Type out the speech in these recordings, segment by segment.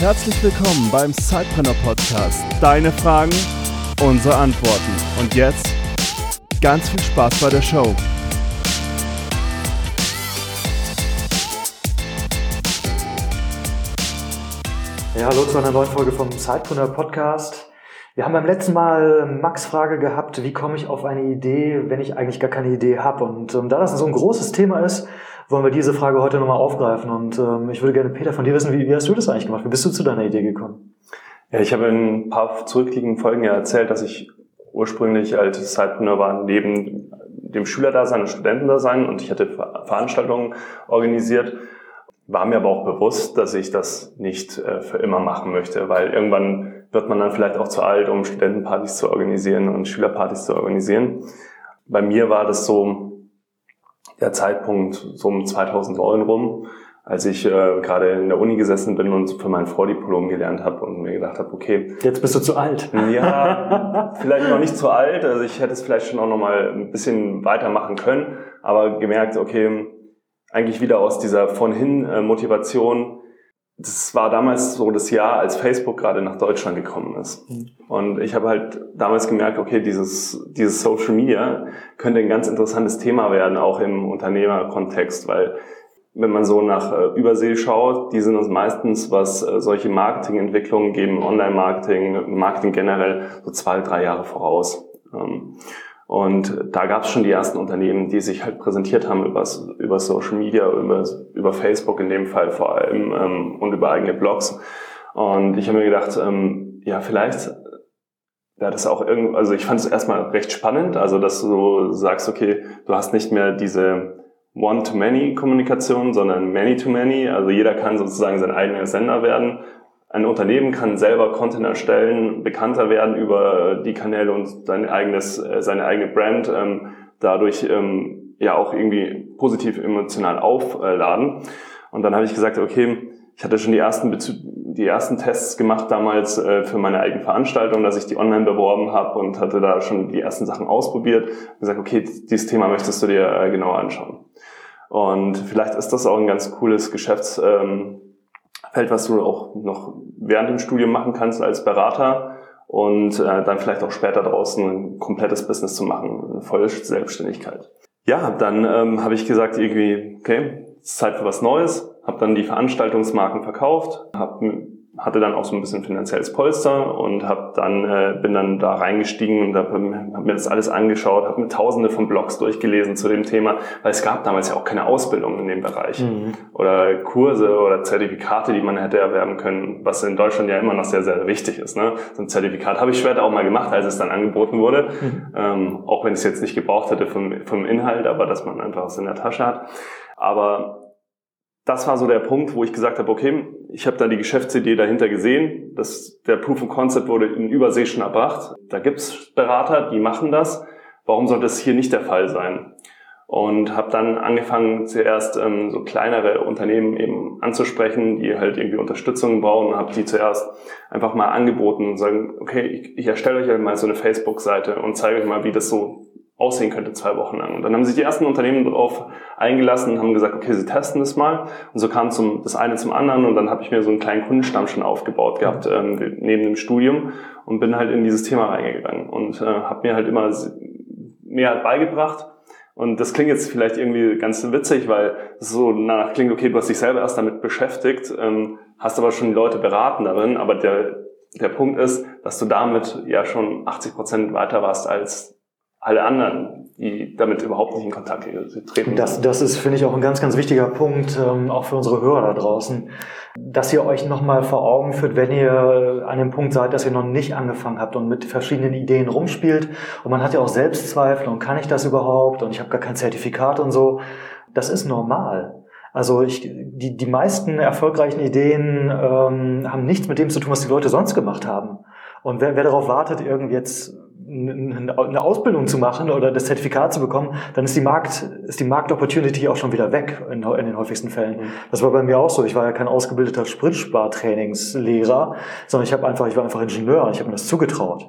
Herzlich willkommen beim Sidepreneur Podcast. Deine Fragen, unsere Antworten. Und jetzt ganz viel Spaß bei der Show. Ja, hallo zu einer neuen Folge vom Sidepreneur Podcast. Wir haben beim letzten Mal Max Frage gehabt, wie komme ich auf eine Idee, wenn ich eigentlich gar keine Idee habe. Und ähm, da das so ein großes Thema ist, wollen wir diese Frage heute nochmal aufgreifen. Und ähm, ich würde gerne, Peter, von dir wissen, wie, wie hast du das eigentlich gemacht? Wie bist du zu deiner Idee gekommen? Ja, ich habe in ein paar zurückliegenden Folgen ja erzählt, dass ich ursprünglich als Sidepreneur war neben dem Schülerdasein und Studentendasein und ich hatte Veranstaltungen organisiert, war mir aber auch bewusst, dass ich das nicht äh, für immer machen möchte, weil irgendwann wird man dann vielleicht auch zu alt, um Studentenpartys zu organisieren und Schülerpartys zu organisieren. Bei mir war das so, der Zeitpunkt so um 2009 rum, als ich äh, gerade in der Uni gesessen bin und für mein Vordiplom gelernt habe und mir gedacht habe, okay. Jetzt bist du zu alt. Ja, vielleicht noch nicht zu alt. Also ich hätte es vielleicht schon auch noch mal ein bisschen weitermachen können, aber gemerkt, okay, eigentlich wieder aus dieser von hin äh, Motivation das war damals so das Jahr, als Facebook gerade nach Deutschland gekommen ist. Mhm. Und ich habe halt damals gemerkt, okay, dieses, dieses Social Media könnte ein ganz interessantes Thema werden, auch im Unternehmerkontext, weil wenn man so nach äh, Übersee schaut, die sind uns meistens, was äh, solche Marketingentwicklungen geben, Online-Marketing, Marketing generell, so zwei, drei Jahre voraus. Ähm, und da gab es schon die ersten Unternehmen, die sich halt präsentiert haben über, über Social Media, über, über Facebook in dem Fall vor allem ähm, und über eigene Blogs. Und ich habe mir gedacht, ähm, ja, vielleicht wäre das auch irgendwie, also ich fand es erstmal recht spannend, also dass du sagst, okay, du hast nicht mehr diese One-to-Many-Kommunikation, sondern Many-to-Many, also jeder kann sozusagen sein eigener Sender werden ein Unternehmen kann selber Content erstellen, bekannter werden über die Kanäle und sein eigenes, äh, seine eigene Brand, ähm, dadurch ähm, ja auch irgendwie positiv emotional aufladen. Und dann habe ich gesagt, okay, ich hatte schon die ersten, die ersten Tests gemacht damals äh, für meine eigene Veranstaltung, dass ich die online beworben habe und hatte da schon die ersten Sachen ausprobiert. Und gesagt, okay, dieses Thema möchtest du dir äh, genauer anschauen. Und vielleicht ist das auch ein ganz cooles Geschäfts, ähm, Feld, was du auch noch während dem Studium machen kannst als Berater und äh, dann vielleicht auch später draußen ein komplettes Business zu machen, eine volle Selbstständigkeit. Ja, dann ähm, habe ich gesagt, irgendwie, okay, es ist Zeit für was Neues, habe dann die Veranstaltungsmarken verkauft, habe hatte dann auch so ein bisschen finanzielles Polster und hab dann äh, bin dann da reingestiegen und habe hab mir das alles angeschaut, habe mir Tausende von Blogs durchgelesen zu dem Thema, weil es gab damals ja auch keine Ausbildung in dem Bereich mhm. oder Kurse oder Zertifikate, die man hätte erwerben können, was in Deutschland ja immer noch sehr sehr wichtig ist. Ne? So ein Zertifikat habe ich später auch mal gemacht, als es dann angeboten wurde, mhm. ähm, auch wenn ich es jetzt nicht gebraucht hätte vom, vom Inhalt, aber dass man einfach es in der Tasche hat. Aber das war so der Punkt, wo ich gesagt habe, okay, ich habe da die Geschäftsidee dahinter gesehen. dass der Proof of Concept wurde in Übersee schon erbracht. Da gibt's Berater, die machen das. Warum sollte es hier nicht der Fall sein? Und habe dann angefangen, zuerst ähm, so kleinere Unternehmen eben anzusprechen, die halt irgendwie Unterstützung brauchen. Und habe die zuerst einfach mal angeboten und sagen, okay, ich, ich erstelle euch halt mal so eine Facebook-Seite und zeige euch mal, wie das so aussehen könnte zwei Wochen lang. Und dann haben sich die ersten Unternehmen darauf eingelassen und haben gesagt, okay, sie testen das mal. Und so kam zum, das eine zum anderen und dann habe ich mir so einen kleinen Kundenstamm schon aufgebaut gehabt ähm, neben dem Studium und bin halt in dieses Thema reingegangen und äh, habe mir halt immer mehr beigebracht. Und das klingt jetzt vielleicht irgendwie ganz witzig, weil es so danach klingt, okay, du hast dich selber erst damit beschäftigt, ähm, hast aber schon die Leute beraten darin, aber der, der Punkt ist, dass du damit ja schon 80 Prozent weiter warst als alle anderen, die damit überhaupt nicht in Kontakt treten. Das, das ist, finde ich, auch ein ganz, ganz wichtiger Punkt, ähm, auch für unsere Hörer da draußen, dass ihr euch nochmal vor Augen führt, wenn ihr an dem Punkt seid, dass ihr noch nicht angefangen habt und mit verschiedenen Ideen rumspielt. Und man hat ja auch Selbstzweifel und kann ich das überhaupt und ich habe gar kein Zertifikat und so. Das ist normal. Also ich, die, die meisten erfolgreichen Ideen ähm, haben nichts mit dem zu tun, was die Leute sonst gemacht haben. Und wer, wer darauf wartet, irgendwie jetzt eine Ausbildung zu machen oder das Zertifikat zu bekommen, dann ist die Markt, ist die Markt-Opportunity auch schon wieder weg in, in, den häufigsten Fällen. Mhm. Das war bei mir auch so. Ich war ja kein ausgebildeter Sprintspartrainingslehrer, sondern ich habe einfach, ich war einfach Ingenieur ich habe mir das zugetraut.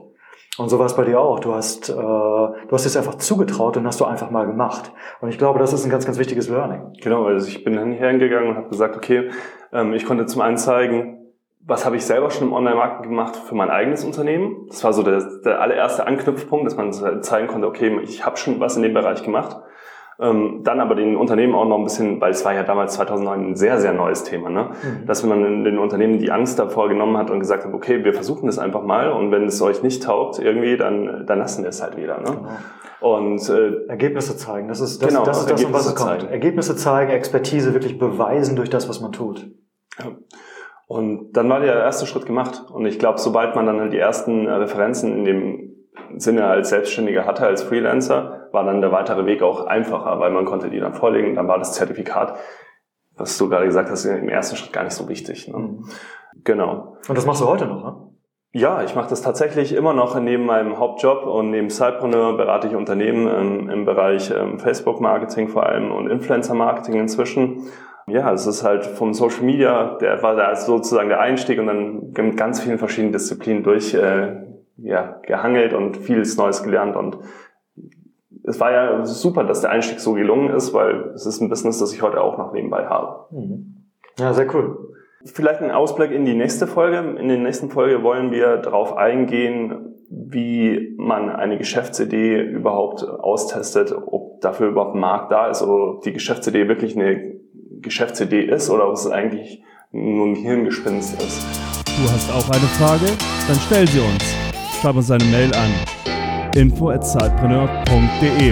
Und so war es bei dir auch. Du hast, äh, du hast es einfach zugetraut und hast du einfach mal gemacht. Und ich glaube, das ist ein ganz, ganz wichtiges Learning. Genau, also ich bin hingegangen und habe gesagt, okay, ähm, ich konnte zum einen zeigen, was habe ich selber schon im Online-Marketing gemacht für mein eigenes Unternehmen. Das war so der, der allererste Anknüpfpunkt, dass man zeigen konnte, okay, ich habe schon was in dem Bereich gemacht. Ähm, dann aber den Unternehmen auch noch ein bisschen, weil es war ja damals 2009 ein sehr, sehr neues Thema, ne? Mhm. dass man den Unternehmen die Angst davor genommen hat und gesagt hat, okay, wir versuchen das einfach mal und wenn es euch nicht taugt irgendwie, dann, dann lassen wir es halt wieder. Ne? Genau. Und äh, Ergebnisse zeigen, das ist das, genau, das, ist das um was es kommt. Ergebnisse zeigen, Expertise wirklich beweisen durch das, was man tut. Ja. Und dann war der erste Schritt gemacht. Und ich glaube, sobald man dann die ersten Referenzen in dem Sinne als Selbstständiger hatte, als Freelancer, war dann der weitere Weg auch einfacher, weil man konnte die dann vorlegen. Dann war das Zertifikat, was du gerade gesagt hast, im ersten Schritt gar nicht so wichtig. Ne? Mhm. Genau. Und das machst du heute noch, ne? Ja, ich mache das tatsächlich immer noch neben meinem Hauptjob und neben Sidepreneur berate ich Unternehmen ähm, im Bereich ähm, Facebook-Marketing vor allem und Influencer-Marketing inzwischen. Ja, es ist halt vom Social Media, der war da sozusagen der Einstieg und dann mit ganz vielen verschiedenen Disziplinen durch äh, ja, gehangelt und vieles Neues gelernt und es war ja super, dass der Einstieg so gelungen ist, weil es ist ein Business, das ich heute auch noch nebenbei habe. Mhm. Ja, sehr cool. Vielleicht ein Ausblick in die nächste Folge. In der nächsten Folge wollen wir darauf eingehen, wie man eine Geschäftsidee überhaupt austestet, ob dafür überhaupt ein Markt da ist oder ob die Geschäftsidee wirklich eine Geschäftsidee ist oder ob es eigentlich nur ein Hirngespinst ist. Du hast auch eine Frage? Dann stell sie uns schreib uns eine Mail an info@zeitpreneur.de.